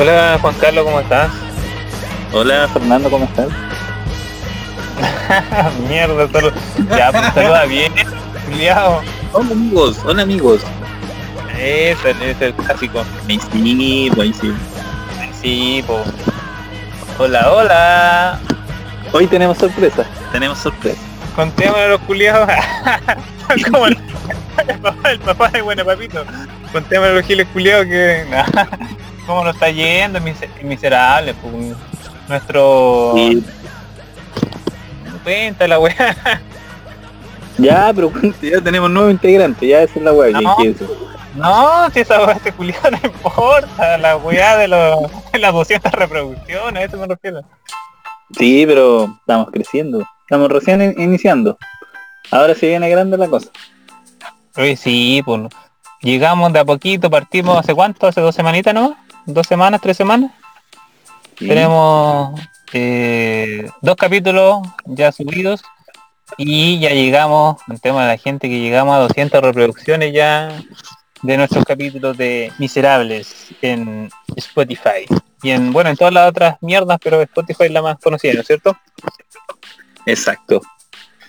Hola Juan Carlos, ¿cómo estás? Hola Fernando, ¿cómo estás? Mierda, solo... ya pues saluda bien, Juliado. Hola amigos, hola amigos. Ese es el clásico. Ahí sí, ahí sí. Sí, po. Hola, hola. Hoy tenemos sorpresa, tenemos sorpresa. Contémosle a los culiados. Como el, el papá, el papá de Buena Papito. Contémosle a los giles culiados que... ¿Cómo nos está yendo? Mise- Miserable, pues. Nuestro... Y Cuenta la weá. ya, pero ya tenemos nuevo integrante, ya esa es la weá. No. No, si esa weá este culiado no importa. La weá de, los de las 200 reproducciones, a eso me refiero. Sí, pero estamos creciendo. Estamos recién in- iniciando. Ahora se viene grande la cosa. Oye, sí, pues. Llegamos de a poquito, partimos hace cuánto, hace dos semanitas, ¿no? Dos semanas, tres semanas. Sí. Tenemos eh, dos capítulos ya subidos y ya llegamos, el tema de la gente que llegamos a 200 reproducciones ya de nuestros capítulos de Miserables en Spotify. Y en, bueno, en todas las otras mierdas, pero Spotify es la más conocida, ¿no es cierto? Exacto.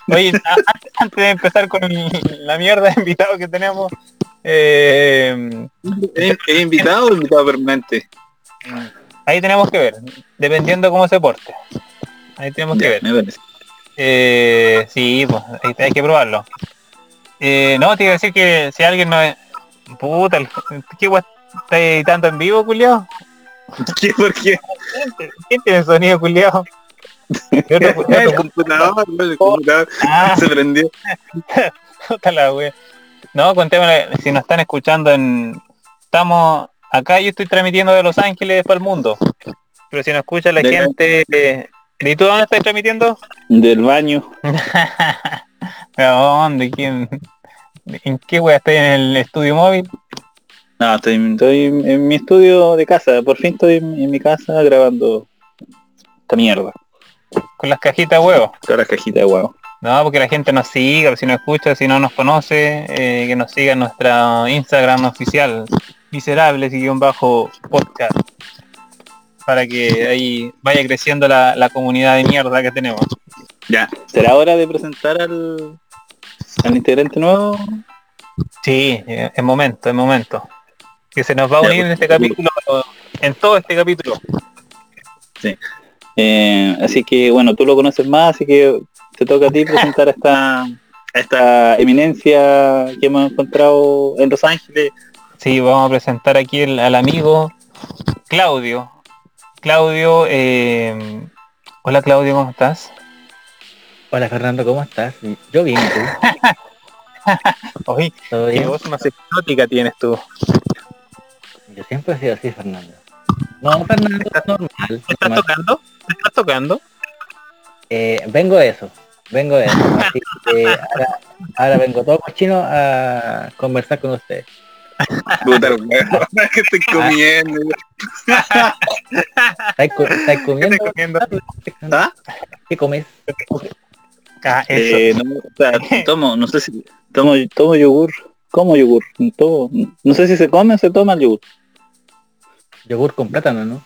Oye, antes, de empezar con la mierda de invitado que tenemos, eh, ¿Es, invitado o invitado permanente? ahí tenemos que ver, dependiendo cómo se porte. Ahí tenemos que Ya, ver. me parece. Eh, sí, pues hay, hay que probarlo. Eh, no, te iba a decir que si alguien no es... Puta, ¿qué guay está editando en vivo, culiao? ¿Qué? ¿Por qué? ¿Quién tiene sonido, culiao? ¿Qué otro- qué El computador, el computador Ah, se prendió. la wea. No, contémosle, si nos están escuchando en... Estamos acá, yo estoy transmitiendo de Los Ángeles para el mundo. Pero si nos escucha la gente... eh, ¿Y tú dónde estás transmitiendo? Del baño. ¿Pero dónde? ¿Quién? ¿En qué wea estás en el estudio móvil? No, estoy, estoy en mi estudio de casa. Por fin estoy en, en mi casa grabando esta mierda. Con las cajitas de huevos. Todas las cajitas de huevo. No, porque la gente nos siga, si nos escucha, si no nos conoce, eh, que nos siga en nuestra Instagram oficial, miserables y guion bajo podcast. Para que ahí vaya creciendo la, la comunidad de mierda que tenemos. Ya. ¿Será hora de presentar al, al integrante nuevo? Sí, eh, es momento, es momento. Que se nos va a unir en este capítulo, en todo este capítulo. Eh, así que bueno, tú lo conoces más, así que te toca a ti presentar a esta, a esta eminencia que hemos encontrado en Los Ángeles. Sí, vamos a presentar aquí el- al amigo Claudio. Claudio, eh, hola Claudio, ¿cómo estás? Hola Fernando, ¿cómo estás? Yo bien, ¿y ¿tú? Oye, ¿Todo qué voz más exótica tienes tú. Yo siempre he sido así, Fernando. No, Fernando, es normal. ¿Te estás normal. tocando? ¿Te estás tocando? Eh, vengo de eso, vengo de. Así que ahora, ahora vengo todo cochino a conversar con ustedes. Puta, que estoy comiendo. ¿Estáis, co- estáis ¿Qué comiendo? estás comiendo? ¿Ah? ¿Qué comes? Ah, eso. Eh, no, o sea, tomo, no sé si tomo, tomo yogur, como yogur, tomo, no sé si se come o se toma el yogur. Yogur con plátano, ¿no?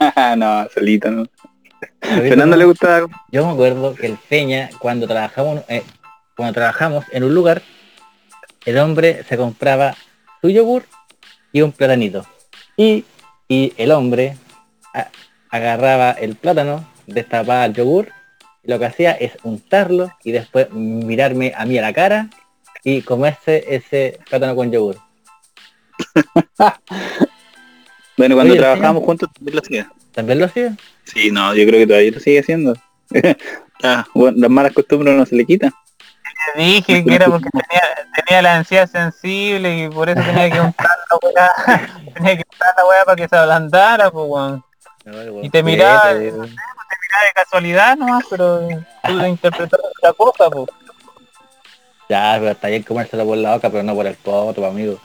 no, solita, no. Fernando le gusta Yo me acuerdo que el Peña, cuando trabajamos, eh, cuando trabajamos en un lugar, el hombre se compraba su yogur y un platanito. Y, y el hombre a- agarraba el plátano, destapaba el yogur, y lo que hacía es untarlo y después mirarme a mí a la cara y comerse ese plátano con yogur. Bueno, cuando Oye, trabajábamos juntos también lo hacía. ¿También lo hacía? Sí, no, yo creo que todavía lo sigue haciendo. Ah, bueno, las malas costumbres no se le quitan. Te dije que era porque tenía, tenía la ansiedad sensible y por eso tenía que untar la weá. tenía que untar la weá para que se ablandara, pues weón. Y te miraba- eh, Era de casualidad nomás, pero tú lo interpretaste otra cosa, pues. Ya, pero está bien comérselo por la boca, pero no por el poto, amigo.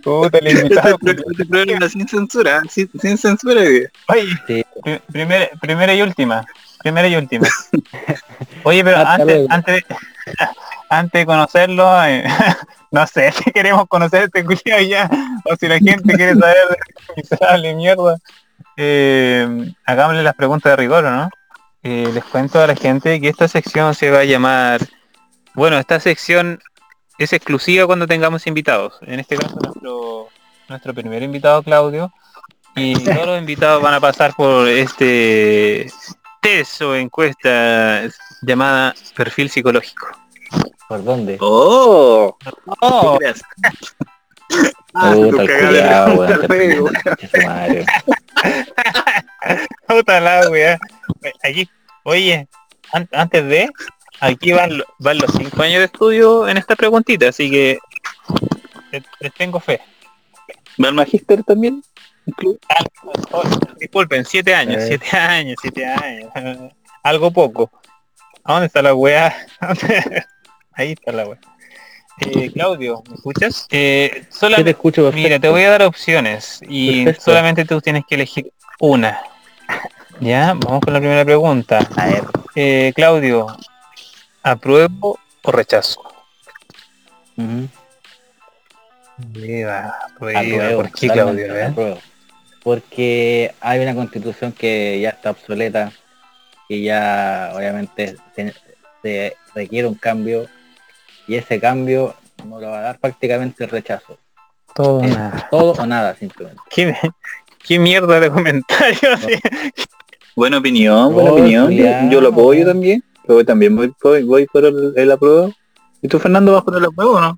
Puta el invitado. Este programa sin censura, sin, sin censura. Oye, Sí. primera, primera y última. Primera y última. Oye, pero Hasta antes, luego. antes, de- antes de conocerlo, eh, No sé si queremos conocer este culiao ya, o si la gente quiere saber de este miserable mierda. Eh, hagámosle las preguntas de rigor, ¿o ¿no? Eh, les cuento a la gente que esta sección se va a llamar... Bueno, esta sección es exclusiva cuando tengamos invitados. En este caso nuestro, nuestro primer invitado, Claudio. Y todos los invitados van a pasar por este test o encuesta llamada perfil psicológico. ¿Por dónde? ¡Oh! Oh, ¿Qué crees? Puta, weón, la wea. Aquí, oye, an- antes de, aquí van, lo- van los cinco años de estudio en esta preguntita, así que les, les tengo fe. ¿Va el magíster también? Oh, disculpen, siete años, Eh. siete años, siete años. Algo poco. ¿A dónde está la weá? Ahí está la weá. Eh, Claudio, ¿me escuchas? Eh, te escucho perfecto. Mira, te voy a dar opciones y Perfecto. solamente tú tienes que elegir una. Ya, vamos con la primera pregunta. A ver, Eh, Claudio, ¿apruebo o rechazo? eh? Porque hay una constitución que ya está obsoleta y ya obviamente se, se requiere un cambio y ese cambio no lo va a dar prácticamente el rechazo. Todo Es nada. todo o nada simplemente. ¿Qué, qué mierda de comentarios? Buena opinión, buena Oh, opinión. Yo lo apoyo también. También voy, voy, voy por el, el apruebo. ¿Y tú, Fernando, vas por el apruebo o no?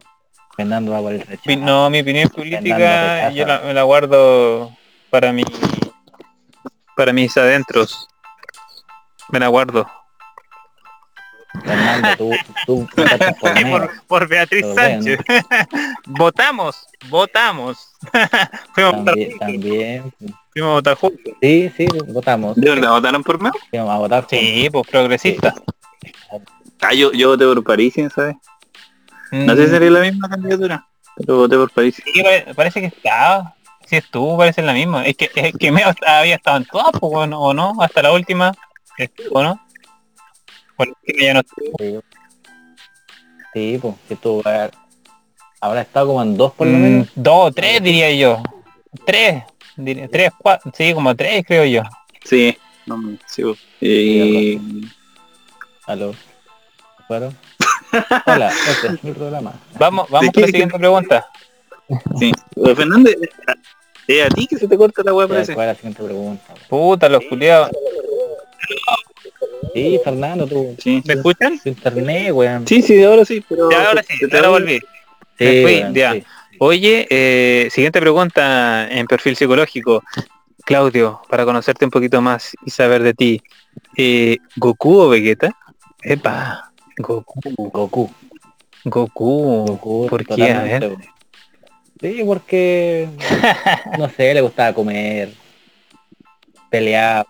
Fernando va por el rechazo. No, mi opinión política yo la, me la guardo para mi para mis adentros. Me la guardo. Fernando, tú, por mí. por, por Beatriz Pero Sánchez. votamos, votamos. fuimos, a votar, También, también. fuimos a votar juntos. Sí, sí, votamos. ¿De verdad votaron por mí? Fuimos a votar. juntos. Sí, pues progresista. Ah, yo, yo voté por París, ¿sabes? No sé si sería la misma candidatura. Pero voté por París. Mm, Sí, pare- parece que estaba. Si estuvo, parece la misma. Es que, es que me había estado en todas, pues, o no, o no, hasta la última. Estuvo, ¿no? Porque ya no estuvo. Sí, sí pues, que eh, habrá estado como en dos por lo Mm, menos. Dos, tres diría yo. Tres. diría- tres, cuatro. Sí, como tres creo yo. Sí. No, sí. Y... Aló. ¿Fueron? Hola, este es mi programa. Vamos, vamos con la siguiente pregunta. Sí. Fernando, es a ti que se te corta la hueá, parece. ¿Cuál es la siguiente pregunta? Puta, los culiados. Sí, Fernando, tú. Sí. ¿Me escuchan? Internet, weón. Sí, sí, ahora sí, pero... Ya, ahora sí, te ahora volví. Sí, me fui, weón, ya. sí. Oye, eh, siguiente pregunta en perfil psicológico. Claudio, para conocerte un poquito más y saber de ti. Eh, ¿Goku o Vegeta? Epa, Goku. Goku. Goku. Goku, ¿Por qué? A ver. Sí, porque no sé, le gustaba comer, pelear,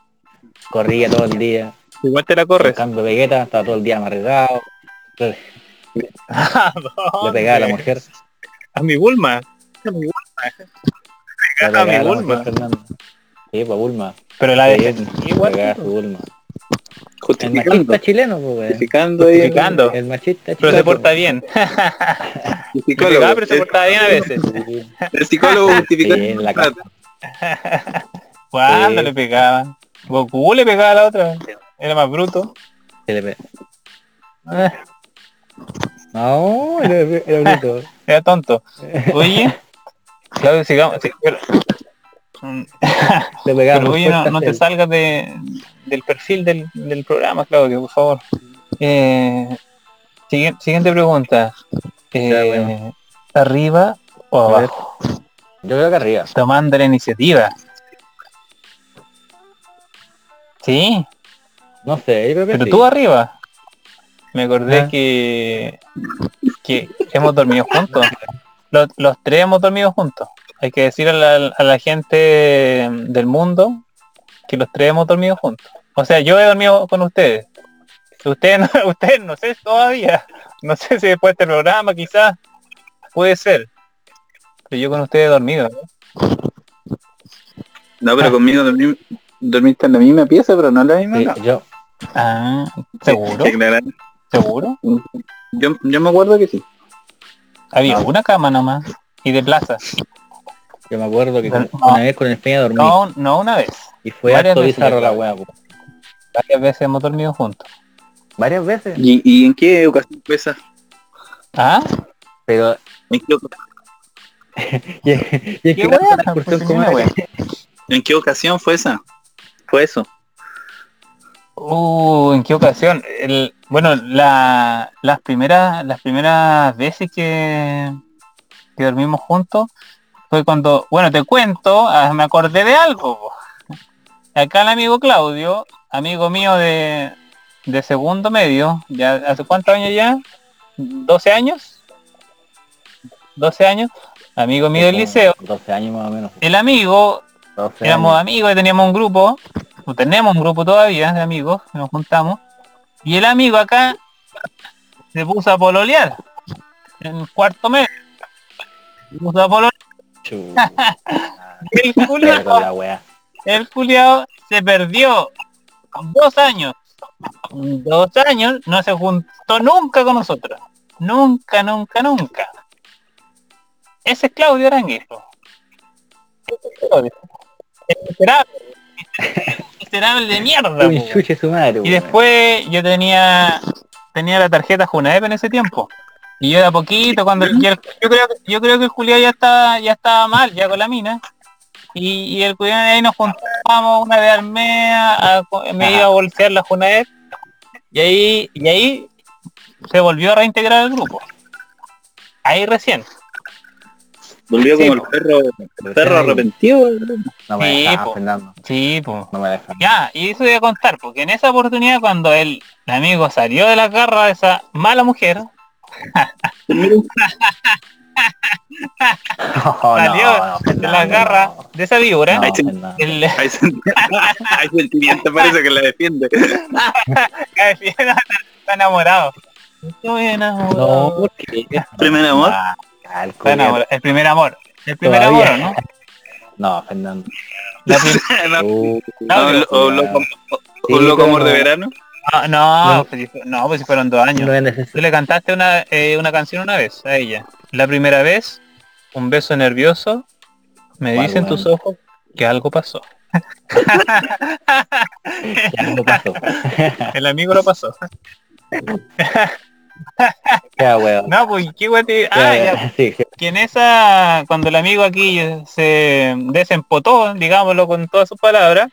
corría todo el día. Igual te la En corres. cambio Vegeta estaba todo el día amargado, le, ¿A le pegaba a la mujer, A mi Bulma. A mi Bulma. le Pegaba a mi Bulma. Sí, pues Bulma. Pero la le igual. pegaba Bulma. El Justificando. machista chileno, pues. Justificando ahí. Justificando. El machista Pero chileno. se porta bien. El psicólogo. pegaba, pero se el- portaba bien a veces. El psicólogo justificando. Sí, en la el casa. ¿Cuándo Sí. le pegaba? Goku le pegaba a la otra. Era más bruto. se le No, era, era bruto. Era tonto. Oye, Claudio, sigamos. sí, pero, Le pegaba pero muy oye, no, te salgas de, del perfil del, del programa, Claudio, por favor. Eh, sigue- siguiente pregunta. Eh, Ya, bueno. ¿Arriba o A ver. abajo? Yo creo que arriba. Tomando la iniciativa. Sí, No sé, yo creo que pero sí. tú arriba. Me acordé Ah. que, que hemos dormido juntos. Los, los tres hemos dormido juntos. Hay que decir a la, a la gente del mundo que los tres hemos dormido juntos. O sea, yo he dormido con ustedes. Ustedes no, ustedes no sé todavía. No sé si después de este programa quizás puede ser. Pero yo con ustedes he dormido. ¿no? No, pero conmigo dormí, dormiste en la misma pieza, pero no en la misma Sí, yo, Ah, ¿seguro? ¿Seguro? Yo, yo me acuerdo que sí. Había No. una cama nomás. Y de plaza. Yo me acuerdo que No. una vez con el Peña dormí. No, no una vez. y fue harto bizarro la weá. Varias veces hemos dormido juntos. Varias veces. ¿Y, y en qué ocasión fue esa? ¿Ah? Pero ¿En qué, oca- y, y es Qué que weá, la excursión como una era. weá. en qué ocasión fue esa? Fue eso. Uh, ¿en qué ocasión? El, bueno, la, las primeras las primeras veces que, que dormimos juntos fue cuando, bueno, te cuento, ah, me acordé de algo. Acá el amigo Claudio, amigo mío de, de segundo medio, ya hace cuántos años ya? ¿12 años? ¿12 años? Amigo mío del liceo. 12 años más o menos. El amigo 12 éramos amigos y teníamos un grupo, o tenemos un grupo todavía de amigos, nos juntamos, y el amigo acá se puso a pololear en cuarto mes. Se puso a pololear. El culiao, con la weá. el culiao se perdió dos años. Dos años no se juntó nunca con nosotros. Nunca, nunca, nunca. Ese es Claudio Aranguizo. Ese es Claudio. El miserable. Miserable de mierda. Chuche su madre, Y después yo tenía tenía la tarjeta Junaep en ese tiempo. Y yo de a poquito cuando el- yo creo que yo creo que el Julián ya estaba ya estaba mal ya con la mina. Y, y el Julián ahí nos juntábamos una vez al mes, a- a- me iba a bolsear la Junaep. Y ahí y ahí se volvió a reintegrar el grupo. Ahí recién. Volvió Sí, como el po. perro, el perro arrepentido. No me Sí, dejas, po. Fernando. Sí. No me. Ya, y eso voy a contar, porque en esa oportunidad cuando el, el amigo salió de la garra de esa mala mujer, No, salió no, no, de Fernando, la garra no. de esa víbora, No, Ahí se- el, parece que la defiende. está enamorado. Estoy No, enamorado. Primer amor. Ah, enamorado. El primer amor. El primer Todavía. amor, ¿no? No, Fernando. La No, un loco amor de no. verano. No, no, No. pues no, pues si fueron dos años. no. Tú le cantaste una, eh, una canción una vez a ella. La primera vez, un beso nervioso, me ¿Cuál, dicen weón? tus ojos que algo pasó. No pasó. El amigo lo pasó. Ya, weón. No, pues qué guay te- Ah, ya, ya, sí, sí. que en esa, cuando el amigo aquí se desempotó, digámoslo con todas sus palabras,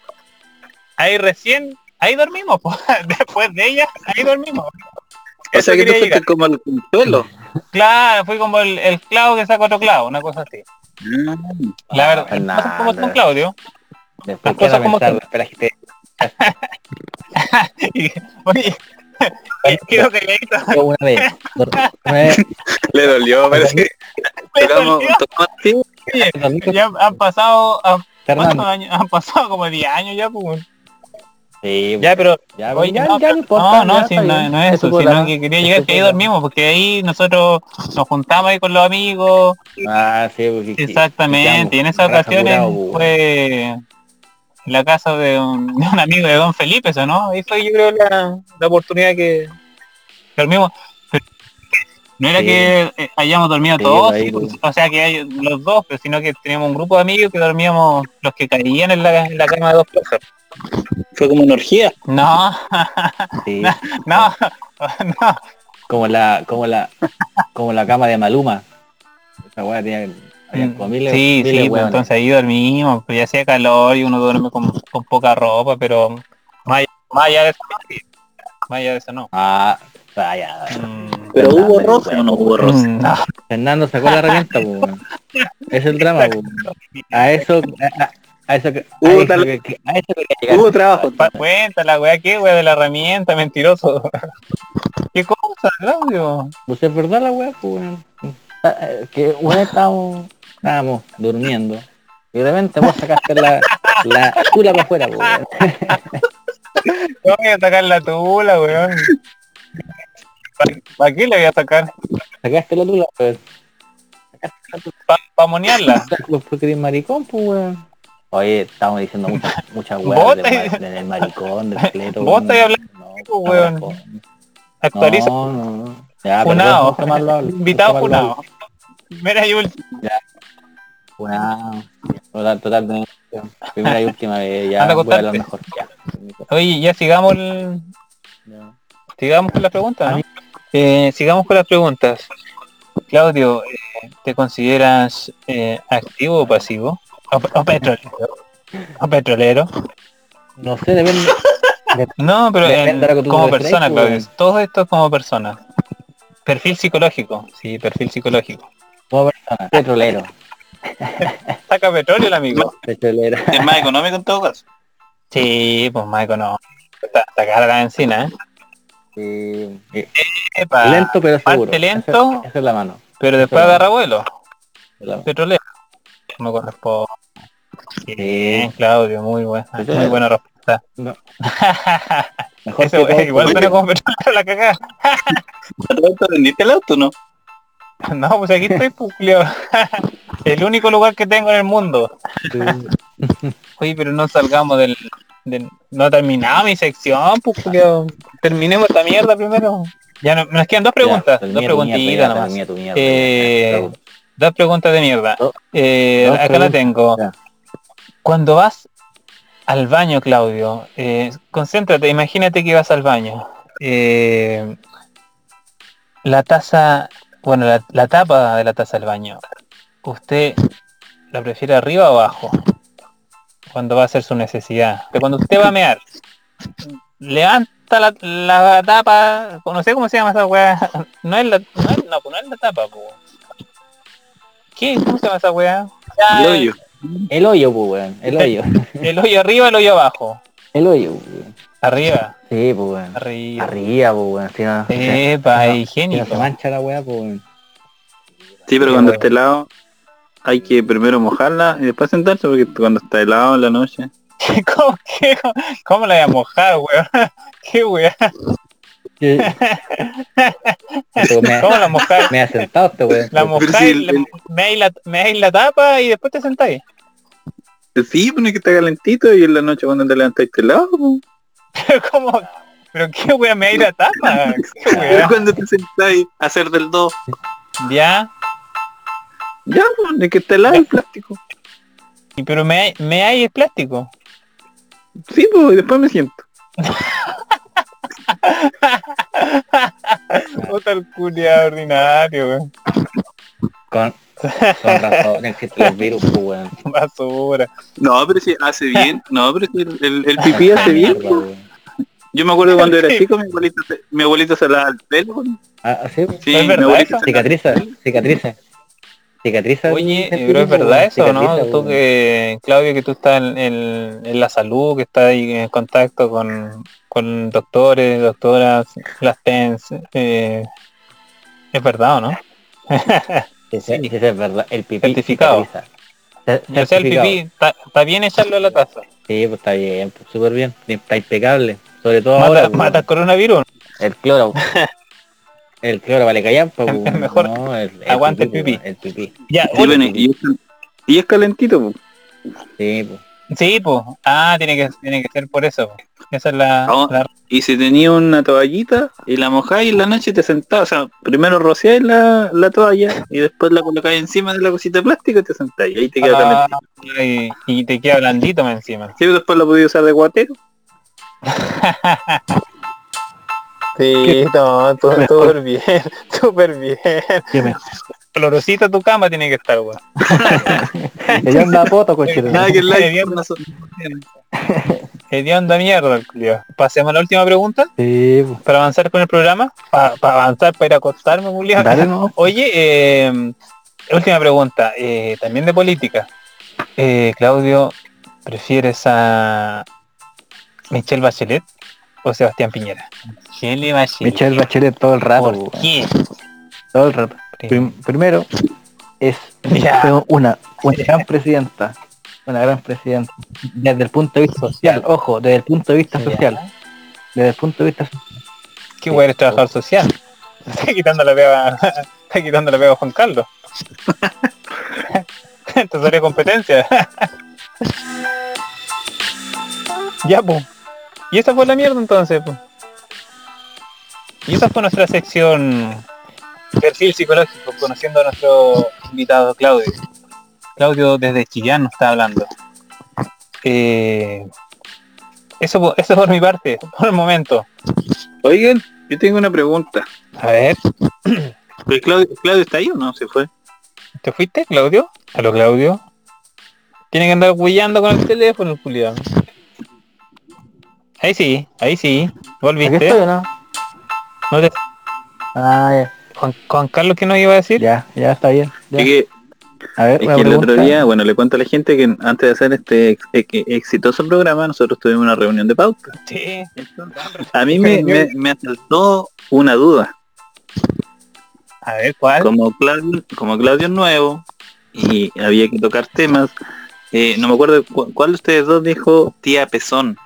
ahí recién, ahí dormimos, pues. después de ella, ahí dormimos. O Eso sea que tú fuiste como el consuelo. Claro, fui como el, el clavo que saca otro clavo, una cosa así. Mm. La Ah, verdad, las Fernando. cosas como son Claudio. Después Las cosas como son. espera que te- oye, quiero que vez, Le dolió, parece dormí con Ya han pasado, han, ¿cuántos Fernando. años? Han pasado como 10 años ya, pues. Sí, Ya, pero ya, Oye, ya, no, ya no importa. no, no, no, no es eso, sino que quería llegar que ahí dormimos, porque ahí nosotros nos juntamos ahí con los amigos, Ah, sí, porque que- exactamente, y en esas ocasiones curado, fue en la casa de un, de un amigo de Don Felipe, eso, ¿no? Ahí fue yo creo la, la oportunidad que dormimos. Pero No era Sí. que eh, hayamos dormido Sí, todos, ahí, pues. o sea que hay los dos, pero sino que teníamos un grupo de amigos que dormíamos los que caían en la, en la cama de dos personas. Fue como una orgía. No, Sí, no, no. como la, como la, como la cama de Maluma. Esa weá tenía, había como miles, Mm, sí, miles sí, pues, entonces ahí dormimos, pues ya hacía calor y uno duerme con, con poca ropa, pero más, más allá de eso, más allá de eso no. Ah, vaya. Mm, Pero Fernando, hubo roce o no hubo roce. mm, no. Fernando sacó la herramienta, pues. Es el drama, pues. A eso, a, a- eso que, a Hubo eso tal- que, que- a eso que quería llegar. Hubo trabajo. Pa- Cuenta la weá, ¿qué weá de la herramienta, mentiroso? ¿Qué cosa, Claudio? Pues es verdad la weá, pues, weón. Ah, eh, Que una vez estábamos, estábamos durmiendo y de repente vos sacaste la, la tula para afuera, pues, weón. No voy a sacar la tula, weón. ¿Para qué le voy a sacar? Sacaste la tula, pues. ¿Para monearla? Pues porque eres maricón, pues, weón. Oye, estamos diciendo muchas muchas Vos weas del, del maricón, del cleto. Vos estás hablando no, pues, no, weón. no, Actualiza. No, no, no. Ya, perdón, hablo, Invitado funao. Primera y última. Wow. Total, total de Primera y última vez, ya voy a hablar mejor. Ya. Oye, ya sigamos el- Ya. sigamos con las preguntas, ¿no? Eh, sigamos con las preguntas. Claudio, eh, ¿te consideras eh, activo o pasivo? O, o petrolero. O petrolero. No sé, depende. No, pero Depende en- de que tú como persona, pues. Claudio. Todo esto es como persona. Perfil psicológico. Sí, perfil psicológico. Como persona. Petrolero. Saca petróleo el amigo. Petrolero. Es más económico en todo caso. Sí, pues Michael no. Está, está cara la encina, ¿eh? Sí. Eh, Epa, lento pero seguro. parte lento. Esa, es la mano. pero después Pero- agarra vuelo. Petrolero. Me corresponde. Sí. Bien, Claudio, muy buena. Petrolero. Muy buena respuesta. No. Mejor Eso, que igual pues. suena como la cagada. ¿Te vendiste el auto no? No, pues aquí estoy, pues, Julio. El único lugar que tengo en el mundo. Oye, pero no salgamos del... del- no terminaba mi sección, pues, Julio. Terminemos esta mierda primero. Ya no, nos quedan dos preguntas. Ya, dos preguntitas nomás. tu mierda, Eh. Dos preguntas de mierda. Dos- Eh, acá la tengo. ya. Cuando vas al baño, Claudio, eh, concéntrate, imagínate que vas al baño. Eh, la taza, bueno, la, tapa de la taza del baño, ¿usted la prefiere arriba o abajo? Cuando va a hacer su necesidad. Que cuando usted va a mear, levanta la, tapa, no sé cómo se llama esa weá. No es la, no es, no, pues no es la tapa, po. ¿Qué? ¿Cómo se llama esa weá? El hoyo, pues, weón. El hoyo. El hoyo arriba, el hoyo abajo. El hoyo, pues, weón. Arriba. Sí, pues, weón. Arriba. Arriba, pues, weón. Si no, Epa, si no- higiénico. si no se mancha la weá, pues, weón. Sí, pero cuando esté helado hay que primero mojarla y después sentarse porque cuando está helado en la noche. ¿Cómo, qué, cómo, cómo la voy a mojar, weón? ¿Qué weón? Me, ¿Cómo la mojar? me ha sentado este weón. La mojáis, si el- me la, me la tapa y después te sentáis. Sí, pone que está calentito y en la noche cuando te levantas está helado. po. Pero ¿cómo? ¿Pero qué weón me la tapa? ¿Qué Pero weón? cuando te sentáis a hacer del 2, Ya. ya, pues, de que está helado el plástico. Y pero me, me hay el plástico. Sí, pues, y después me siento. Puta el culiado ordinario, weón. Con, con razón existen los virus, pues, weón. Basura. No, pero si hace bien. No, pero si el, el, el pipí hace bien. Weón. Yo me acuerdo cuando era chico, mi abuelito, se- mi abuelito se lavaba el pelo. Ah, sí, pues. Sí, ¿Es mi verdad lavaba- cicatriza, cicatriza. Cicatriza. Oye, eh, pero es verdad eso, ¿no? Tú que, Claudio, que tú estás en, en- en la salud, que estás ahí en contacto con, con doctores, doctoras, las TENS, eh, es verdad, ¿o no? Sí, sí, es verdad. El pipí Certificado. cicatriza. Cer- O sea, el certificado. pipí, está bien echarlo a la taza. Sí, pues está bien, pues, súper bien. Está impecable. Sobre todo Mata, ahora, mata el coronavirus. el cloro. El cloro vale callar, pues, Es mejor no, el, el aguanta el pues, pipí. El pipí. Ya, Sí, oye, bueno, y, es, y es calentito. po. Sí, pues. sí, pues. Ah, tiene que, tiene que ser por eso. po. Esa es la, Ah, la- Y si tenía una toallita y la mojáis en la noche te sentás, o sea, primero rociáis la, la toalla y después la colocáis encima de la cosita de plástico y te sentáis. Y ahí te queda Ah, calentito. y, y te queda blandito más encima. Sí, después la podéis usar de guatero. Sí, no, todo, súper bien, súper bien. Qué mejor. Olorosita tu cama tiene que estar, weón. Yo andaba poto, coche. Nada que Hedionda mierda, el culiao. Pasemos a la última pregunta Sí, pues. para avanzar con el programa. Para avanzar, para ir a acostarme. Dale, no. Oye, eh, última pregunta, eh, también de política. Eh, Claudio, ¿prefieres a Michelle Bachelet o Sebastián Piñera? Michelle Bachelet. Michelle Bachelet todo el rato, ¿Por qué? Todo el rato. Prim- primero, es Ya. una, una gran presidenta. Una gran presidenta. Desde el punto de vista social, ojo, desde el punto de vista social. Desde el punto de vista social. Qué weón eres trabajador social. Está quitando la pega, está quitando la pega a Juan Carlos. Entonces sería competencia. ya, pues. Y esa fue la mierda entonces, pues. Y esa fue nuestra sección perfil psicológico, conociendo a nuestro invitado Claudio. Claudio desde Chillán nos está hablando. Eh, eso, eso por mi parte, por el momento. Oigan, yo tengo una pregunta. A ver, ¿Pero Claudio, Claudio está ahí o no? ¿Se fue? ¿te fuiste, Claudio? Aló, Claudio. Tiene que andar huellando con el teléfono, el culiao. Ahí sí, ahí sí. ¿Aquí ¿Volviste? estoy o no? ¿No te- Ah, Juan, Juan Carlos, ¿qué nos iba a decir? ya, ya, está bien. ya. Es que, A ver, es que el otro día, bueno, le cuento a la gente que antes de hacer este ex- ex- exitoso programa, nosotros tuvimos una reunión de pauta. Sí. A mí me, me, me asaltó una duda. A ver, ¿cuál? Como Claudio, como Claudio es nuevo y había que tocar temas, eh, no me acuerdo cu- cuál de ustedes dos dijo tía Pezón.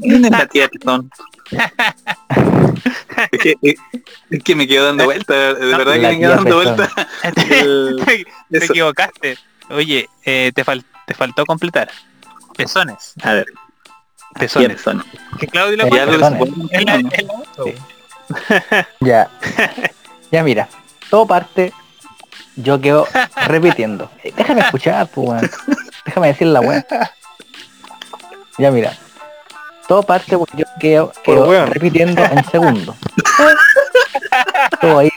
¿Quién es la tía Pezón? es, que, es- es que me quedo dando vuelta, de verdad que me quedo dando Pezón. vuelta. te equivocaste. Oye, eh, te, fal- te faltó completar. Pezones. A ver, Pezones. Que Claudio la ¿Hay algo que se Pezones. puede Es la- mencionar, es la otra, Sí. Ya. ya mira, todo parte, yo quedo repitiendo. Déjame escuchar, pues weón. Déjame decir la weá. Ya mira. Todo parte porque yo quedo, quedo weón. repitiendo en segundo. Todo ahí.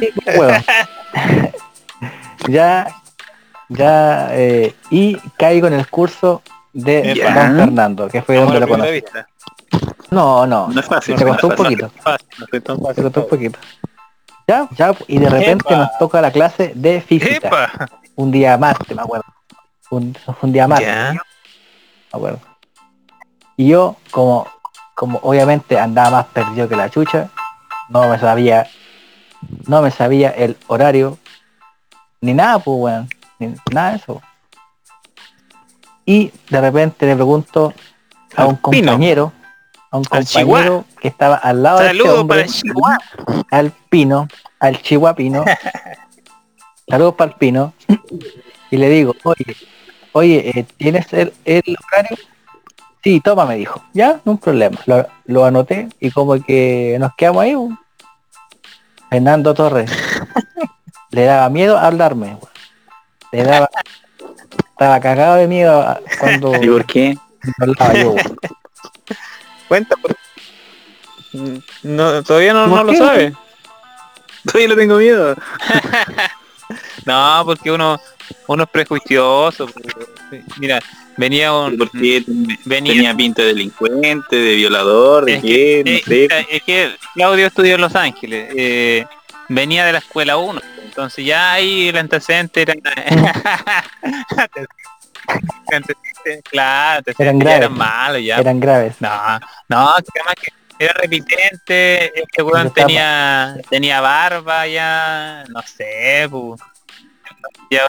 Sí, weón. ya, ya, eh, y caigo en el curso de Epa. Don Fernando, que fue donde lo conocí. No, no, No es fácil. Se costó un poquito. Se cortó un poquito. Ya, ya, y de repente Epa. nos toca la clase de física. ¡Epa! Un día martes, me acuerdo. Un, un día martes, Ya. me acuerdo. Y yo, como, como obviamente andaba más perdido que la chucha, no me sabía, no me sabía el horario, ni nada, pues weón, ni nada de eso. Y de repente le pregunto a un compañero, a un Al compañero que estaba al lado de este hombre, para Chihuahua. al Pino, al Chihuapino, saludos para el Pino, y le digo, oye, oye, eh, ¿tienes el, el horario? Sí, toma, me dijo. Ya, no un problema. Lo, lo anoté y como que nos quedamos ahí. Fernando Torres. le daba miedo hablarme. Le daba... Estaba cagado de miedo cuando ¿Y por qué? hablaba yo. Cuenta por... No, todavía no, ¿Por no lo sabe. Todavía le tengo miedo. No, porque uno uno es prejuicioso. pues. Mira, venía un... ¿Por qué Venía, tenía pinta de delincuente, de violador, de Es qué? que, No eh, sé. mira, es que Claudio estudió en Los Ángeles. eh, venía de la escuela 1. Entonces ya ahí el antecedente era... antecedente, claro, Eran graves. eran malos ya. Eran graves. No, no, que además que era repitente, este weón tenía, tenía barba ya, no sé, pu. Ya,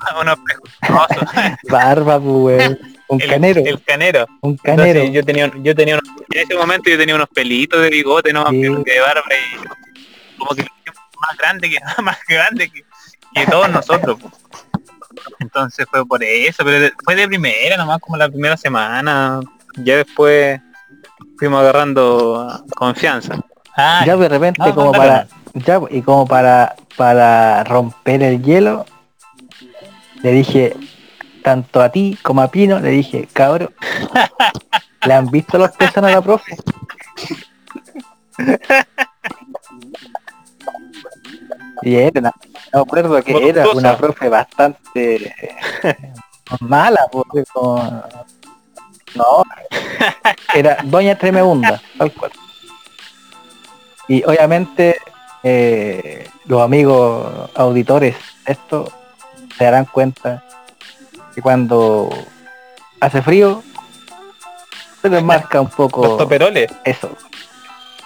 Barba, pues, weón. Un el, canero. El canero. un Entonces, canero. yo tenía, yo tenía unos, en ese momento yo tenía unos pelitos de bigote, no más Sí. que de barba y como que más grande que más grande que, que todos nosotros. pu. Entonces fue por eso, pero de- fue de primera nomás como la primera semana. Ya después fuimos agarrando confianza. Ah, ya de repente no, como no, para ya y como para para romper el hielo le dije tanto a ti como a Pino le dije cabrón le han visto los pezones a la profe y era no acuerdo que era una profe bastante mala porque como no era doña Tremebunda tal cual. Y obviamente eh, los amigos auditores esto se darán cuenta que cuando hace frío se les marca un los poco toperoles, eso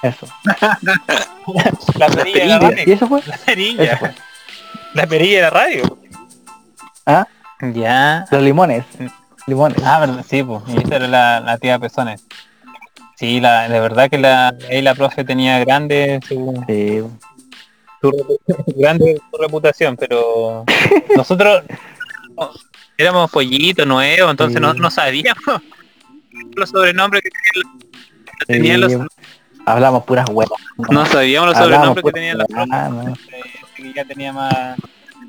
eso la perilla de la perilla. radio. y eso fue La eso perilla. fue La perilla de la radio. ah Ya. los limones limones Ah, verdad, sí, pues. Y esa era la, la tía Pezones. Sí, la, de verdad que la, ahí la profe tenía grande su, Sí. Su repu- grande su reputación, pero nosotros no, éramos pollitos nuevos, entonces no, Sí. no sabíamos los sobrenombres que tenían, los- tenían los, Sí. Hablamos puras huevas. No sabíamos los Hablamos sobrenombres que tenían las huevas, ¿no? que ya tenía más,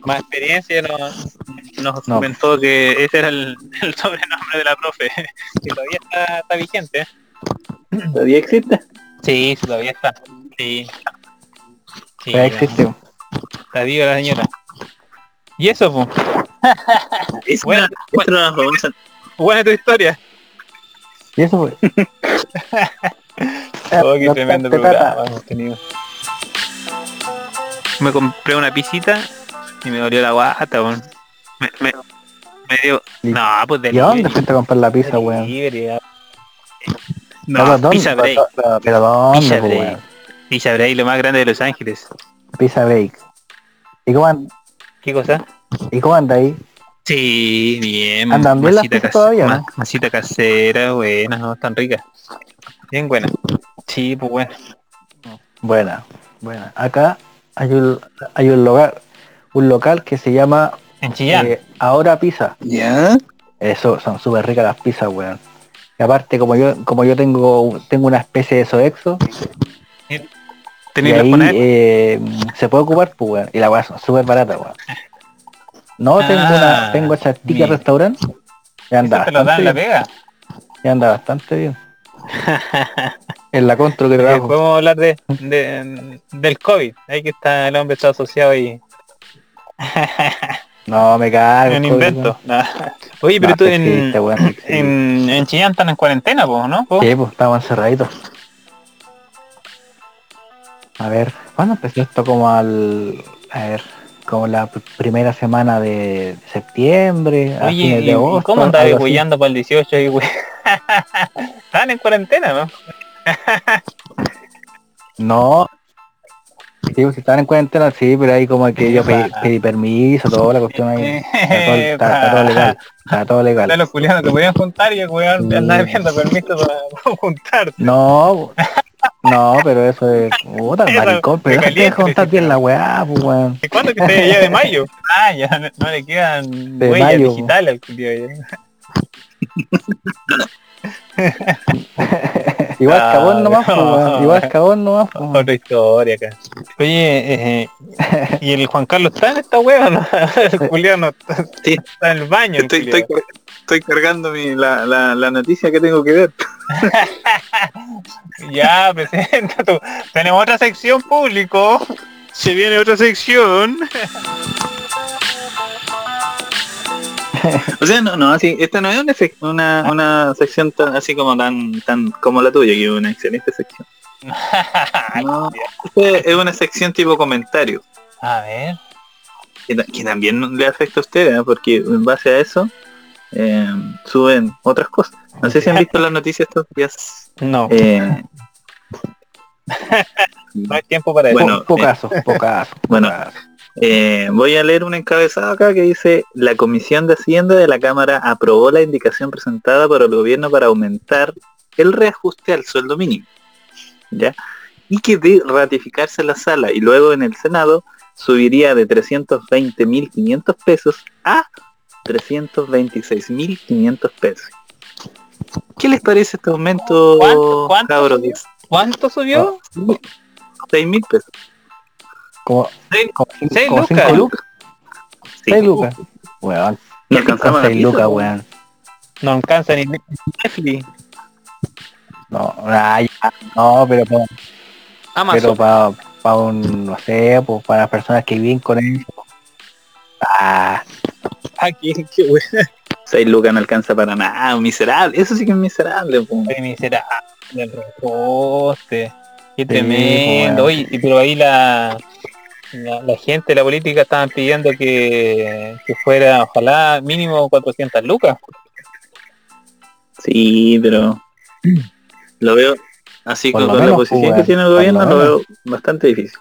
más experiencia, nos, nos No. comentó que ese era el, el sobrenombre de la profe, que todavía está, está vigente. ¿eh? ¿Todavía existe? Sí, todavía está. Sí. Sí, Todavía existe. Está viva la señora. Y eso, pues. Es es una famosa- Buena tu historia. Y eso fue. Oh, qué No tremendo te programa hemos tenido. Me compré una pisita y me dolió la guata, weón. Me, me, me dio... No, pues ¿Y a dónde fuiste a comprar la pizza, weón? Ah. No. Pizza Break. Pero, pero ¿dónde, Pizza po, Break. Pizza Break, lo más grande de Los Ángeles. Pizza Break. ¿Y cómo, and- ¿Qué cosa? ¿Y cómo anda ahí? Sí, bien. ¿Andan bien las masita pizzas case- todavía, no? Masita casera, buena, no, están ricas. Bien buena. Sí, pues bueno. Buena, buena. Acá hay un, hay un lugar, un local que se llama En Chillán. eh, Ahora Pizza. ¿Ya? Eso, son súper ricas las pizzas, weón. Y aparte, como yo, como yo tengo, tengo una especie de soexo, y ¿Tenéis los ahí poner? eh, se puede ocupar, pues, weón. Y la weá son súper baratas, weón. No, tengo Ah, una, tengo esa mira. restaurante. Y anda te lo dan bastante la bien. pega. Y anda bastante bien. en la control que Eh, trabajo. Podemos hablar de, de- del COVID. Ahí que está el hombre está asociado ahí. No, me cago. Es un invento. Oye, pero No, tú en, existe, en, en Chillán están en cuarentena, po, ¿no? po? Sí, pues estamos encerraditos. A ver, ¿cuándo empezó esto? Como al... A ver, como la pr- primera semana de septiembre, a Oye, fines ¿y, de agosto. cómo andaba huellando para el 18 y güey? Están en cuarentena, ¿no? No. Sí, pues si estaban en cuarentena, sí, pero ahí como que yo pedí, permiso, toda la cuestión ahí. Está todo, está- está todo legal. Está todo legal. los culianos te podían juntar y el weón andaba viendo permiso para juntar. No, no, pero eso es puta maricón, pero de déjate de caliente, contar bien la weá, pues weón. ¿Y cuándo que esté ya de mayo? Ah, ya no, no le quedan De huellas mayo. digitales al ya. Igual Ah, cabón nomás, pues, no. weón. Igual cabón nomás, pues. Otra historia acá. Oye, eh, ¿y el Juan Carlos está en esta hueva? No? El culiao no está, Sí. está en el baño. Estoy, estoy, estoy cargando mi, la, la, la noticia que tengo que ver. Ya, presenta tú. Tenemos otra sección público. Se viene otra sección. O sea, no, no, así, esta no es una, una, una sección tan, así como tan, tan como la tuya, que es una excelente sección. No, esta es una sección tipo comentario, A ver. que, ta- que también le afecta a ustedes, ¿eh? porque en base a eso eh, suben otras cosas. No sé si han visto las noticias estos días. No, eh, no hay tiempo para eso. bueno, Po- Pocazo, pocazo. bueno. Eh, voy a leer un encabezado acá que dice la Comisión de Hacienda de la Cámara aprobó la indicación presentada por el gobierno para aumentar el reajuste al sueldo mínimo. ¿Ya? Y que de ratificarse en la sala y luego en el Senado subiría de 320.500 pesos a 326.500 pesos. ¿Qué les parece este aumento, ¿Cuánto- cuánto cabros? subió? ¿Cuánto subió? 6.000 pesos. Como, Seis- como, cin- seis como lucas. cinco lucas. Sí. Seis lucas. Weón. No ¿Qué con alcanzamos la seis pizza, lucas, po. weón? No alcanza ni Netflix. No, ah, no, pero pa- pero Amazon. para un, no sé, pues para personas que viven con eso. Ah, Aquí, qué bueno. 6 lucas no alcanza para nada, miserable. Eso sí que es miserable. Qué miserable el reposte. Qué Sí, tremendo. pues, Oye, y pero ahí la, la, la gente de la política estaban pidiendo que, que fuera, ojalá, mínimo 400 lucas. Sí, pero lo veo así con, la posición que tiene el lo gobierno, lo veo bastante difícil.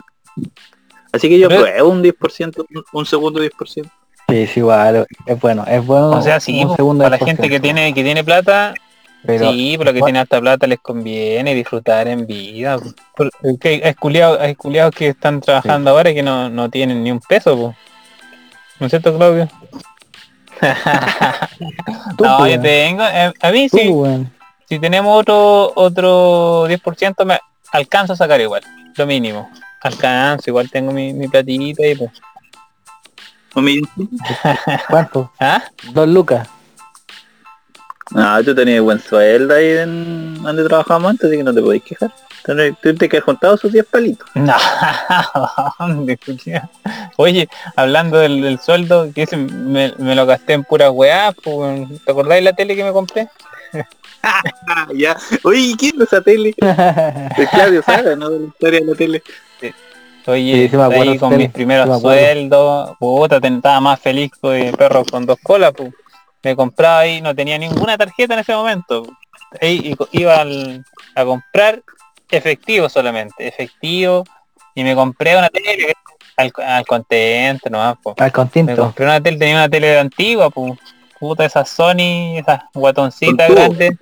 Así que yo pruebo un 10%, un- un segundo 10%. sí, es igual, es bueno, es bueno. O sea, sí, un segundo para la gente que tiene que tiene plata, pero sí, pero que tiene harta plata les conviene disfrutar en vida. pues. Por- que hay, culiados, hay culiados que están trabajando ahora y que no, no tienen ni un peso, pues. ¿no es cierto, Claudio? no, yo tengo, eh, a mí tú, sí. Si tenemos otro otro 10% me, alcanzo a sacar igual, lo mínimo. Alcanzo, igual tengo mi, mi platita y pues. Un millón. ¿Cuánto? ¿Ah? Dos lucas. No, tú tenías buen sueldo ahí en donde trabajamos antes, así que no te podéis quejar. Tenés- Tú te que has juntado sus 10 palitos. No. Oye, hablando del, del sueldo, que ese me, me lo gasté en pura weá, pues, ¿te acordáis la tele que me compré? Ya. Oye, ¿y ¿quién es esa tele? De Claudio Saga, ¿no? De la historia de la tele. Oye, Sí, sí me acuerdo, ahí con tele, mis primeros sí me sueldos, puta, estaba más feliz que perro con dos colas, pues. Me compraba ahí, no tenía ninguna tarjeta en ese momento. Ahí iba al- a comprar efectivo solamente, efectivo, y me compré una tele al, al contento nomás, pues. Al Me continto. compré una tele, tenía una tele antigua, pu, puta esa Sony, esas guatoncitas grandes.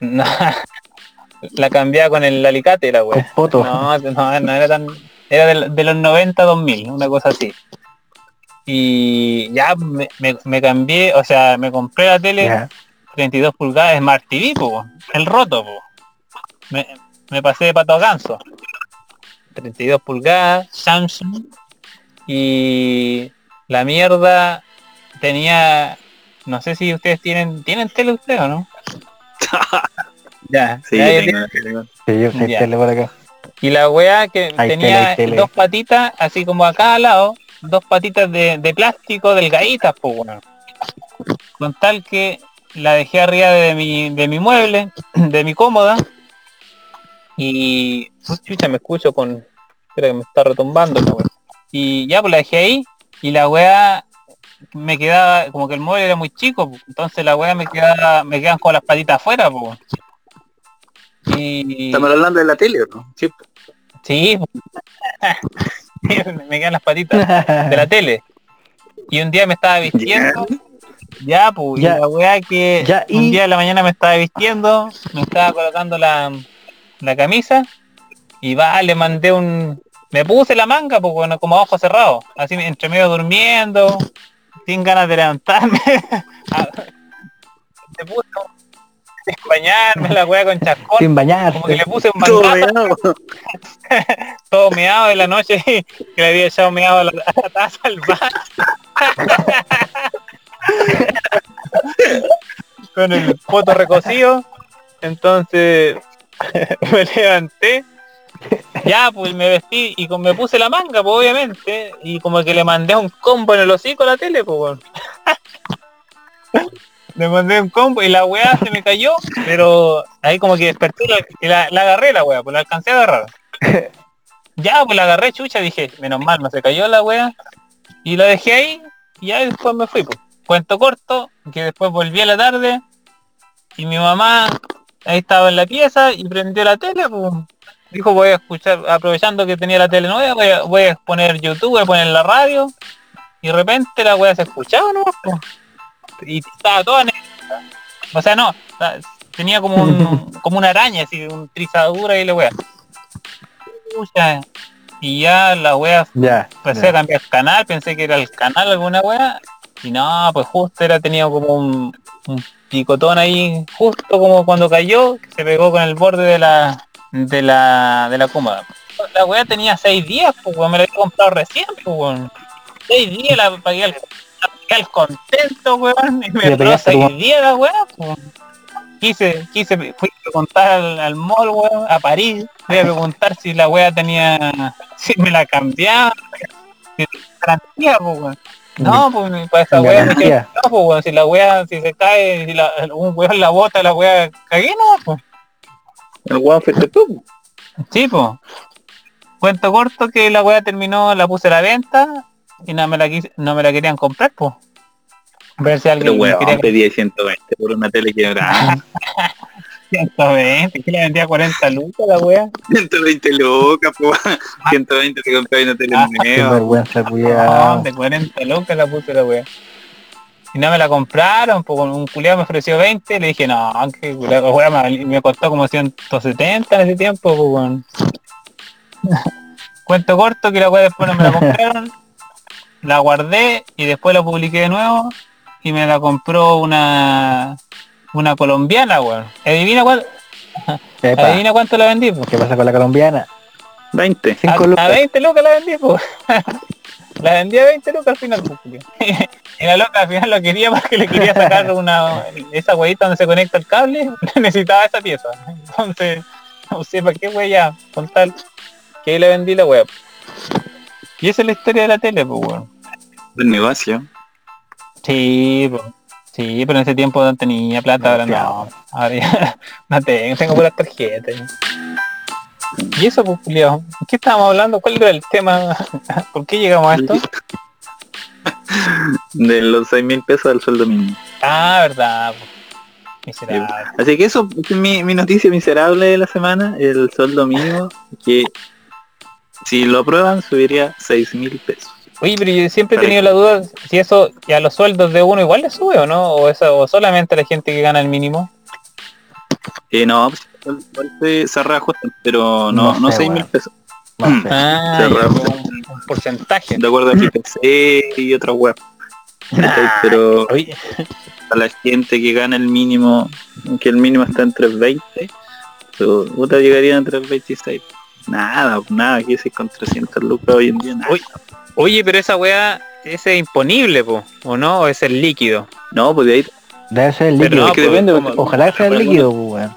No, la cambiaba con el alicate la wea. No, no, no era tan. Era del- de, los 90 2000, una cosa así. Y ya me, me- me cambié, o sea, me compré la tele Ya. 32 pulgadas Smart TV, po, el roto, po. Me, me pasé de pato a ganso. 32 pulgadas, Samsung. Y la mierda tenía, no sé si ustedes tienen, ¿tienen tele ustedes o no? ya, Sí, ya, yo tengo tele. Sí, yo soy Ya. tele por acá. y la weá que Hay tenía tele, hay tele. dos patitas, así como a cada lado, dos patitas de, de plástico delgaditas, pues bueno. Con tal que la dejé arriba de mi, de mi mueble, de mi cómoda. Y chucha me escucho con. Espera que me está retumbando la weá. Y ya pues la dejé ahí. Y la weá me quedaba, como que el mueble era muy chico, entonces la weá me quedaba, me quedan con las patitas afuera, pues. Y Estamos hablando de la tele, ¿o no? Sí. Sí, me quedan las patitas de la tele. Y un día me estaba vistiendo, ya, pues, Ya. y la weá que Ya, un y- día de la mañana me estaba vistiendo, me estaba colocando la, la camisa, y va, le mandé un... Me puse la manga, pues, bueno, como a ojos cerrados, así entre medio durmiendo, sin ganas de levantarme. Ah, me puse sin bañarme la weá con chascón, Sin bañarse. como que le puse un meado. todo meado de la noche que le había echado meado a la, a la taza al baño. Con el poto recocido. Entonces me levanté. Ya, pues me vestí y me puse la manga, pues obviamente. Y como que le mandé un combo en el hocico a la tele, pues. Le mandé un combo y la weá se me cayó, pero ahí como que desperté la- y la, la agarré la weá, pues la alcancé a agarrar. Ya, pues la agarré chucha, dije, menos mal, no se cayó la wea. Y la dejé ahí, y ya después me fui, pues. Cuento corto, que después volví a la tarde, y mi mamá ahí estaba en la pieza y prendió la tele, pues. Dijo, voy a escuchar, aprovechando que tenía la tele nueva, voy a, voy a poner YouTube, voy a poner la radio, y de repente la wea se escuchaba, ¿no? Pues. Y estaba toda negra. O sea, no, tenía como un, como una araña, así, un trizadura y la wea. Pucha, Y ya la Ya. empecé ya. a cambiar canal, pensé que era el canal alguna wea. Y no, pues justo era tenido como un, un picotón ahí, justo como cuando cayó, que se pegó con el borde de la de la de la cómoda. La wea tenía seis días, pues weón, me la había comprado recién, pues weón. Seis días la pagué al, al contento, weón, y me duró seis como- días la wea, pues. Quise, quise, fui a preguntar al, al mall, weón, a París, fui a preguntar si la wea tenía, si me la cambiaba, si garantía, pues weón. No, pues para esa me dije, Garantía. no, pues weón, si la wea, si se cae, si la, un weón la bota, la wea, cagué, no, pues. El guau fuiste tú. Sí, pues. Cuento corto que la weá terminó, la puse a la venta y no me la quise- no me la querían comprar, pues. Ver si Pero alguien weón, quería pedí 120 por una tele quebrada. 120, que le vendía 40 lucas la weá. 120 lucas, po. 120 te compré una tele Ah, Qué nueva. vergüenza, No, cuidado. de 40 lucas la puse la weá. Y no me la compraron, pues un culiado me ofreció 20, le dije, no, que culiado, weá, me, me costó como 170 en ese tiempo, pues. Cuento corto que la weá después no me la compraron, la guardé y después la publiqué de nuevo y me la compró una una colombiana, weón. Adivina cuál, Epa, Adivina cuánto la vendí, po. ¿Qué pasa con la colombiana? 20. A, a lucas. 20 lucas la vendí, po. La vendí a 20 lucas al final. Y la loca al final lo quería porque le quería sacar una esa huevita donde se conecta el cable, necesitaba esa pieza. Entonces, no sé para qué ya, con tal que ahí le vendí la web. Y esa es la historia de la tele, pues weón. Buen negocio. Sí, po. sí, pero en ese tiempo no tenía plata, ahora no. Ahora ya no tengo, tengo puras tarjetas. Y eso, pues, Julio, ¿qué estábamos hablando? ¿Cuál era el tema? ¿Por qué llegamos a esto? De los 6 mil pesos del sueldo mínimo. Ah, verdad. Miserable. Así que eso es mi, mi noticia miserable de la semana, el sueldo mínimo, que si lo aprueban subiría 6 mil pesos. Oye, pero yo siempre he tenido la duda si eso a los sueldos de uno igual le sube o no, o eso, o solamente a la gente que gana el mínimo. Eh, no, se, se reajustan, pero no, No no, sé, 6 mil pesos. No sé. Ah, Se un, un porcentaje. De acuerdo al IPC y otras web. Nah, Pero oye, a la gente que gana el mínimo, que el mínimo está en 320, su puta llegaría en 326. Nada, nada, aquí sí con 300 lucas hoy en día. Nada. Uy. oye, pero esa weá, ese es imponible, po, ¿o no? ¿O es el líquido? No, pues de ahí Debe ser el Pero líquido. no, es que pues, depende, Ojalá que sea el líquido, pues, weón.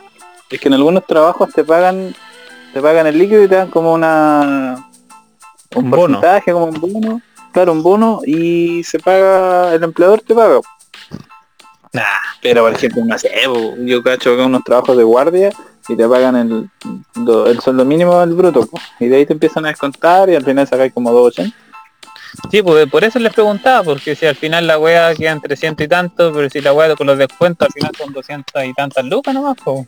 Es que en algunos trabajos te pagan te pagan el líquido y te dan como una un Un bono. porcentaje, como un bono, claro, un bono y se paga, el empleador te paga. Nah, Pero por ejemplo, no sé, yo cacho que unos trabajos de guardia y te pagan el, el sueldo mínimo del bruto, po, y de ahí te empiezan a descontar y al final sacáis como 280. sí, pues por eso les preguntaba, porque si al final la weá quedan 300 y tanto, pero si la weá con los descuentos al final son 200 y tantas lucas nomás, pues.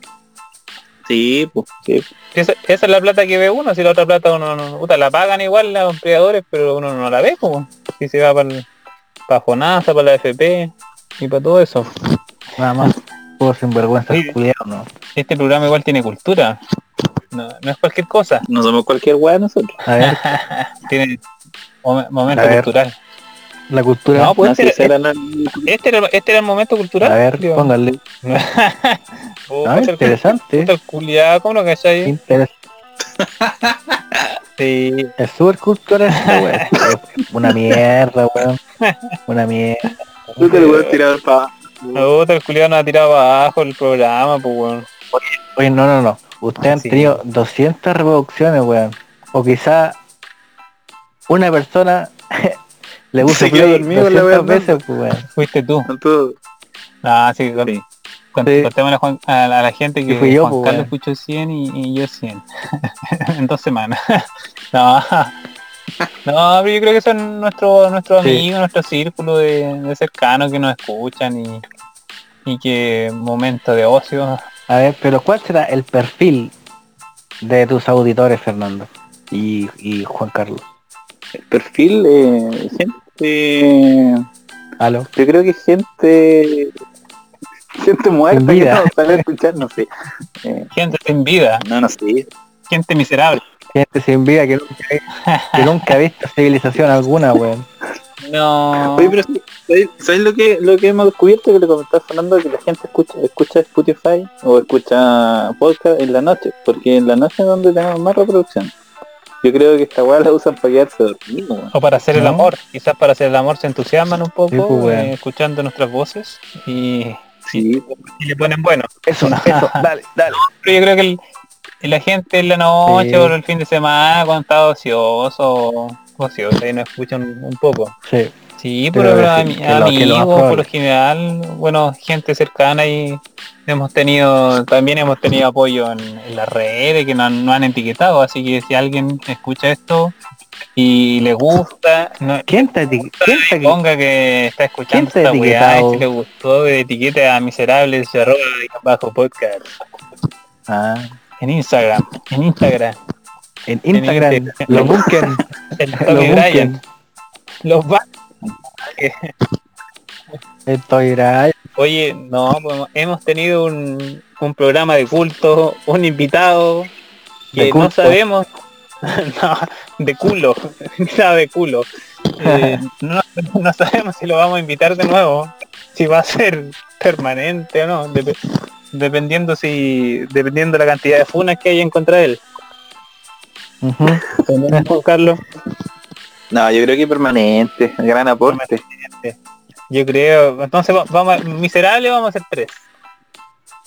Sí, pues, sí. Esa, esa es la plata que ve uno, si la otra plata uno no, puta, la pagan igual los empleadores, pero uno no la ve, como si se va para para FONASA, para la FP y para todo eso. Nada más. Por sinvergüenza, Sí. culiado, no. Este programa igual tiene cultura. No, no es cualquier cosa. No somos cualquier weá nosotros. A ver, Tiene mom- momento A ver. cultural. la cultura. No, pues Así este, será la- este era, este era el momento cultural. a ver, póngale. Oh, Ah, el- interesante. el culiao, ¿cómo lo cachai? Interes- Sí. Es súper cultural Una mierda, weón. Una mierda. Tú te lo puedes tirar para Puta, el culiao nos ha tirado abajo el programa, pues weón. Oye, no, no, no. Ustedes han Sí. tenido 200 reproducciones, weón. O quizá una persona le gusta la 200 weá, veces, pues, weón. Fuiste tú. todo. Ah, sí, con- Sí. Contémosle a, Juan- a la, a la gente que fui yo, Juan pues, Carlos escuchó 100 y, y yo 100. en dos semanas. no. No, pero yo creo que son nuestros nuestros Sí. amigos, nuestro círculo de, de cercanos que nos escuchan y, y que momento de ocio. A ver, pero ¿cuál será el perfil de tus auditores, Fernando? Y, y Juan Carlos. El perfil, eh, gente, ¿Aló? yo creo que gente, gente muerta que no sabe escuchar, no sé. Eh, Gente sin vida, no, no sé. gente miserable. Gente sin vida que nunca, que nunca ha visto civilización alguna, weón. No. Oye, pero sí, ¿sabes, sabes lo que lo que hemos descubierto que le comentaba Fernando que la gente escucha escucha Spotify o escucha podcast en la noche, porque en la noche es donde tenemos más reproducción. Yo creo que esta weá la usan para quedarse dormidos. weón. O para hacer el amor. Quizás para hacer el amor se entusiasman un poco Sí, pues, weón. eh, escuchando nuestras voces y, Sí, y le ponen bueno. Eso, eso, dale, dale. Pero yo creo que el- la gente en la noche Sí. o el fin de semana cuando está ocioso, ocioso y no escuchan un poco. Sí. Sí, Pero pero, lo más amigos, por lo general, bueno, gente cercana y hemos tenido, también hemos tenido apoyo en, en las redes que nos, nos han etiquetado, así que si alguien escucha esto y le gusta, no, ¿Quién te ponga que está escuchando ¿Quién te ha esta weá, y si le gustó, etiquete a miserables arroba guion bajo podcast. Ah, en Instagram, en Instagram, en Instagram, Instagram. lo busquen, el lo Tommy Bryan, busquen. los va- Estoy. Oye, no, pues, hemos tenido un, un programa de culto, un invitado que De no sabemos, no, de culo, invitado de culo. Eh, no, no sabemos si lo vamos a invitar de nuevo, si va a ser permanente o no. Dep- dependiendo si, dependiendo de la cantidad de funas que hay en contra de él. Ujú. Juan Carlos. No, yo creo que permanente, gran aporte. Yo creo, entonces va- vamos, a- miserable vamos a hacer tres.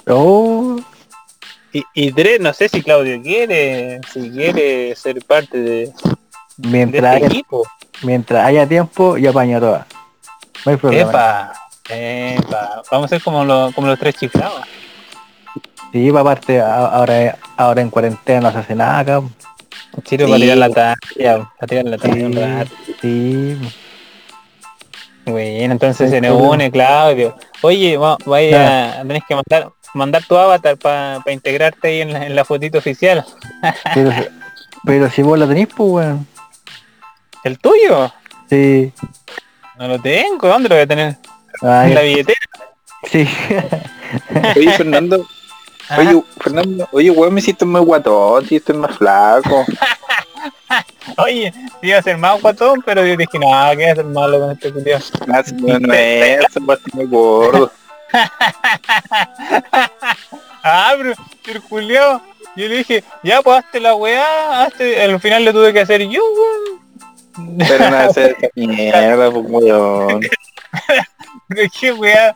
Oh, Y, y tres, no sé si Claudio quiere, si quiere ser parte de, de mientras, este haya, equipo. mientras haya tiempo, yo apaño todas. No hay problema. Epa, epa, vamos a ser como, los como los tres chiflados. Sí, pa' aparte, ahora, ahora en cuarentena no se hace nada acá. Chiro Sí. para tirar la talla, para tirar la talla Sí, sí. Bueno, entonces se nos claro. une Claudio. Oye, va- vaya, tenés que mandar mandar tu avatar para integrarte ahí en la, en la fotito oficial. Pero, si- pero si vos la tenés, pues, weón. ¿El tuyo? Sí. No lo tengo, ¿dónde lo voy a tener? Ay, En la billetera. sí. Oye, Fernando, Ah, oye, Fernando, oye, weón, me hiciste muy guatón, tío, estoy más flaco. Oye, iba a ser más guatón, pero yo dije, no, ¿qué voy a hacer malo con este culiao? Ah, no, no es, eso, pues, estoy muy gordo. Ah, pero, pero culiao, yo le dije, ya pues hazte la weá, hazte, al final le tuve que hacer yo, weón. Pero no hacer mierda, pues, weón. ¿Qué weá?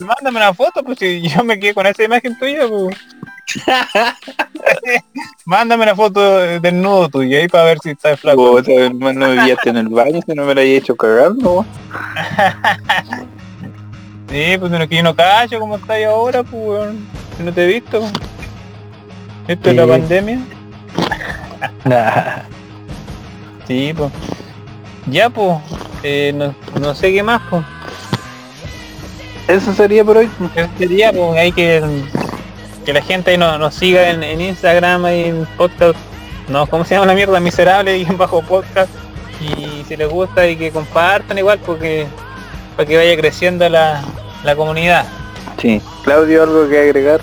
Mándame una foto, pues si yo me quedé con esa imagen tuya, pues. Mándame una foto desnudo tuyo ahí para ver si estás flaco. Hermano, me en el baño, si no me lo había hecho cagando. Sí, pues no que yo no cacho como estás ahí ahora, pues weón. Si no te he visto. Esto es la pandemia. Nah. Sí, pues. Ya, pues. eh, no, no sé qué más, pues. Eso sería por hoy. Eso sería, pues, hay que que la gente ahí nos, nos siga en, en Instagram y en podcast. No, ¿cómo se llama la mierda? Miserable y en bajo podcast. Y si les gusta y que compartan igual porque para que vaya creciendo la, la comunidad. Sí. Claudio, ¿algo que agregar?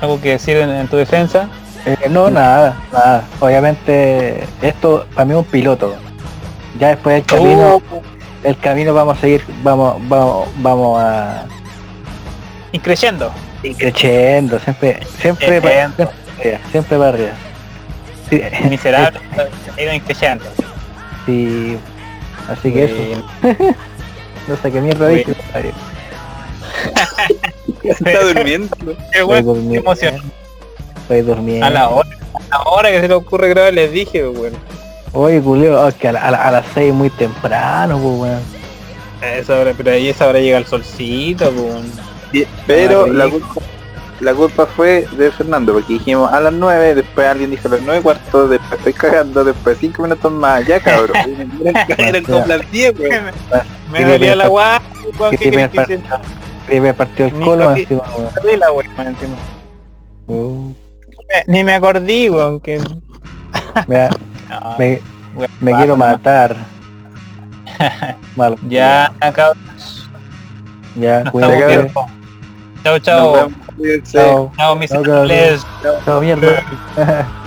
¿Algo que decir en, en tu defensa? Eh, no, nada, nada. Obviamente, esto para mí es un piloto. Ya después del camino, Uh, el camino vamos a seguir, vamos, vamos, vamos a y creciendo. ir creciendo, siempre, siempre para siempre, arriba, siempre para arriba. Sí, Miserable. Iban creciendo. sí. Así que eso, no sé qué mierda Bueno. está durmiendo. Qué bueno, qué durmiendo. emoción. Estoy durmiendo. A la hora, a la hora que se le ocurre grabar les dije, bueno. Oye, culeo, oh, que a, la- a la- a las 6 muy temprano, pues, weón. Esa hora, pero ahí esa hora llega el solcito, pues. Sí, Pero Ah, la culpa, la culpa fue de Fernando, porque dijimos a las 9, después alguien dijo a las 9 y cuarto, después estoy cagando, después 5 minutos más, ya cabrón. Eran como las 10, weón. Me dolía la guay, weón, que ¿qué sí, hiciera? Primer partido del Ni la encima. Uh, me acordé, weón, que... No, me, me quiero matar. Malo. Ya, acá. Ya, cuídate. Chao, chao. Chao. Mis Chao, mierda.